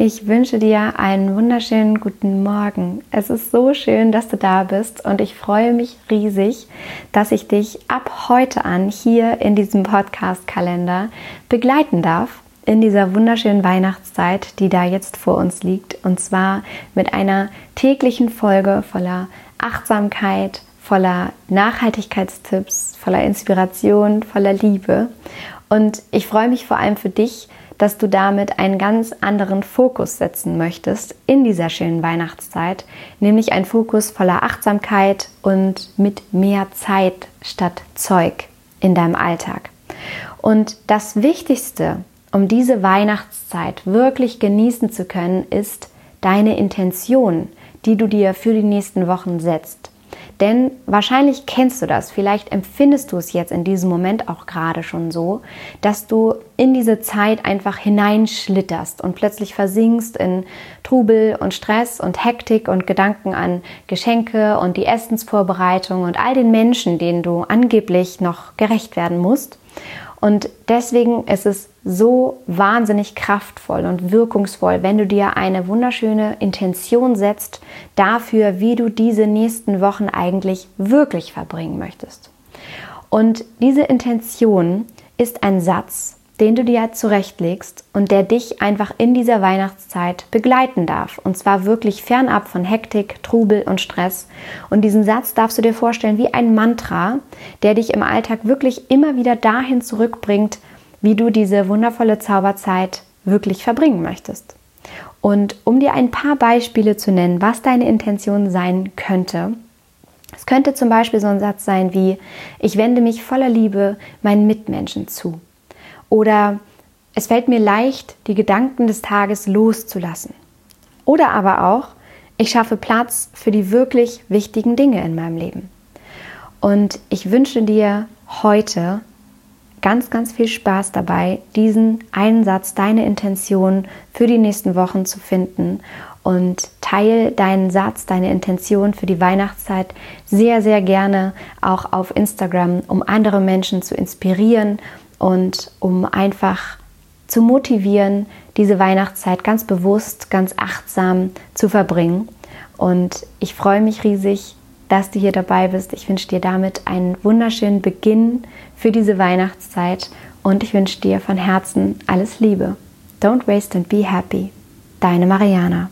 Ich wünsche dir einen wunderschönen guten Morgen. Es ist so schön, dass du da bist und ich freue mich riesig, dass ich dich ab heute an hier in diesem Podcast-Kalender begleiten darf in dieser wunderschönen Weihnachtszeit, die da jetzt vor uns liegt. Und zwar mit einer täglichen Folge voller Achtsamkeit, voller Nachhaltigkeitstipps, voller Inspiration, voller Liebe. Und ich freue mich vor allem für dich, dass du damit einen ganz anderen Fokus setzen möchtest in dieser schönen Weihnachtszeit, nämlich ein Fokus voller Achtsamkeit und mit mehr Zeit statt Zeug in deinem Alltag. Und das Wichtigste, um diese Weihnachtszeit wirklich genießen zu können, ist deine Intention, die du dir für die nächsten Wochen setzt. Denn wahrscheinlich kennst du das, vielleicht empfindest du es jetzt in diesem Moment auch gerade schon so, dass du in diese Zeit einfach hineinschlitterst und plötzlich versinkst in Trubel und Stress und Hektik und Gedanken an Geschenke und die Essensvorbereitung und all den Menschen, denen du angeblich noch gerecht werden musst. Und deswegen ist es so wahnsinnig kraftvoll und wirkungsvoll, wenn du dir eine wunderschöne Intention setzt dafür, wie du diese nächsten Wochen eigentlich wirklich verbringen möchtest. Und diese Intention ist ein Satz, den du dir zurechtlegst und der dich einfach in dieser Weihnachtszeit begleiten darf. Und zwar wirklich fernab von Hektik, Trubel und Stress. Und diesen Satz darfst du dir vorstellen wie ein Mantra, der dich im Alltag wirklich immer wieder dahin zurückbringt, wie du diese wundervolle Zauberzeit wirklich verbringen möchtest. Und um dir ein paar Beispiele zu nennen, was deine Intention sein könnte, es könnte zum Beispiel so ein Satz sein wie, ich wende mich voller Liebe meinen Mitmenschen zu. Oder es fällt mir leicht, die Gedanken des Tages loszulassen. Oder aber auch, ich schaffe Platz für die wirklich wichtigen Dinge in meinem Leben. Und ich wünsche dir heute ganz, ganz viel Spaß dabei, diesen Einsatz, deine Intention für die nächsten Wochen zu finden. Und teile deinen Satz, deine Intention für die Weihnachtszeit sehr, sehr gerne auch auf Instagram, um andere Menschen zu inspirieren und um einfach zu motivieren, diese Weihnachtszeit ganz bewusst, ganz achtsam zu verbringen. Und ich freue mich riesig, dass du hier dabei bist. Ich wünsche dir damit einen wunderschönen Beginn für diese Weihnachtszeit und ich wünsche dir von Herzen alles Liebe. Don't waste and be happy. Deine Mariana.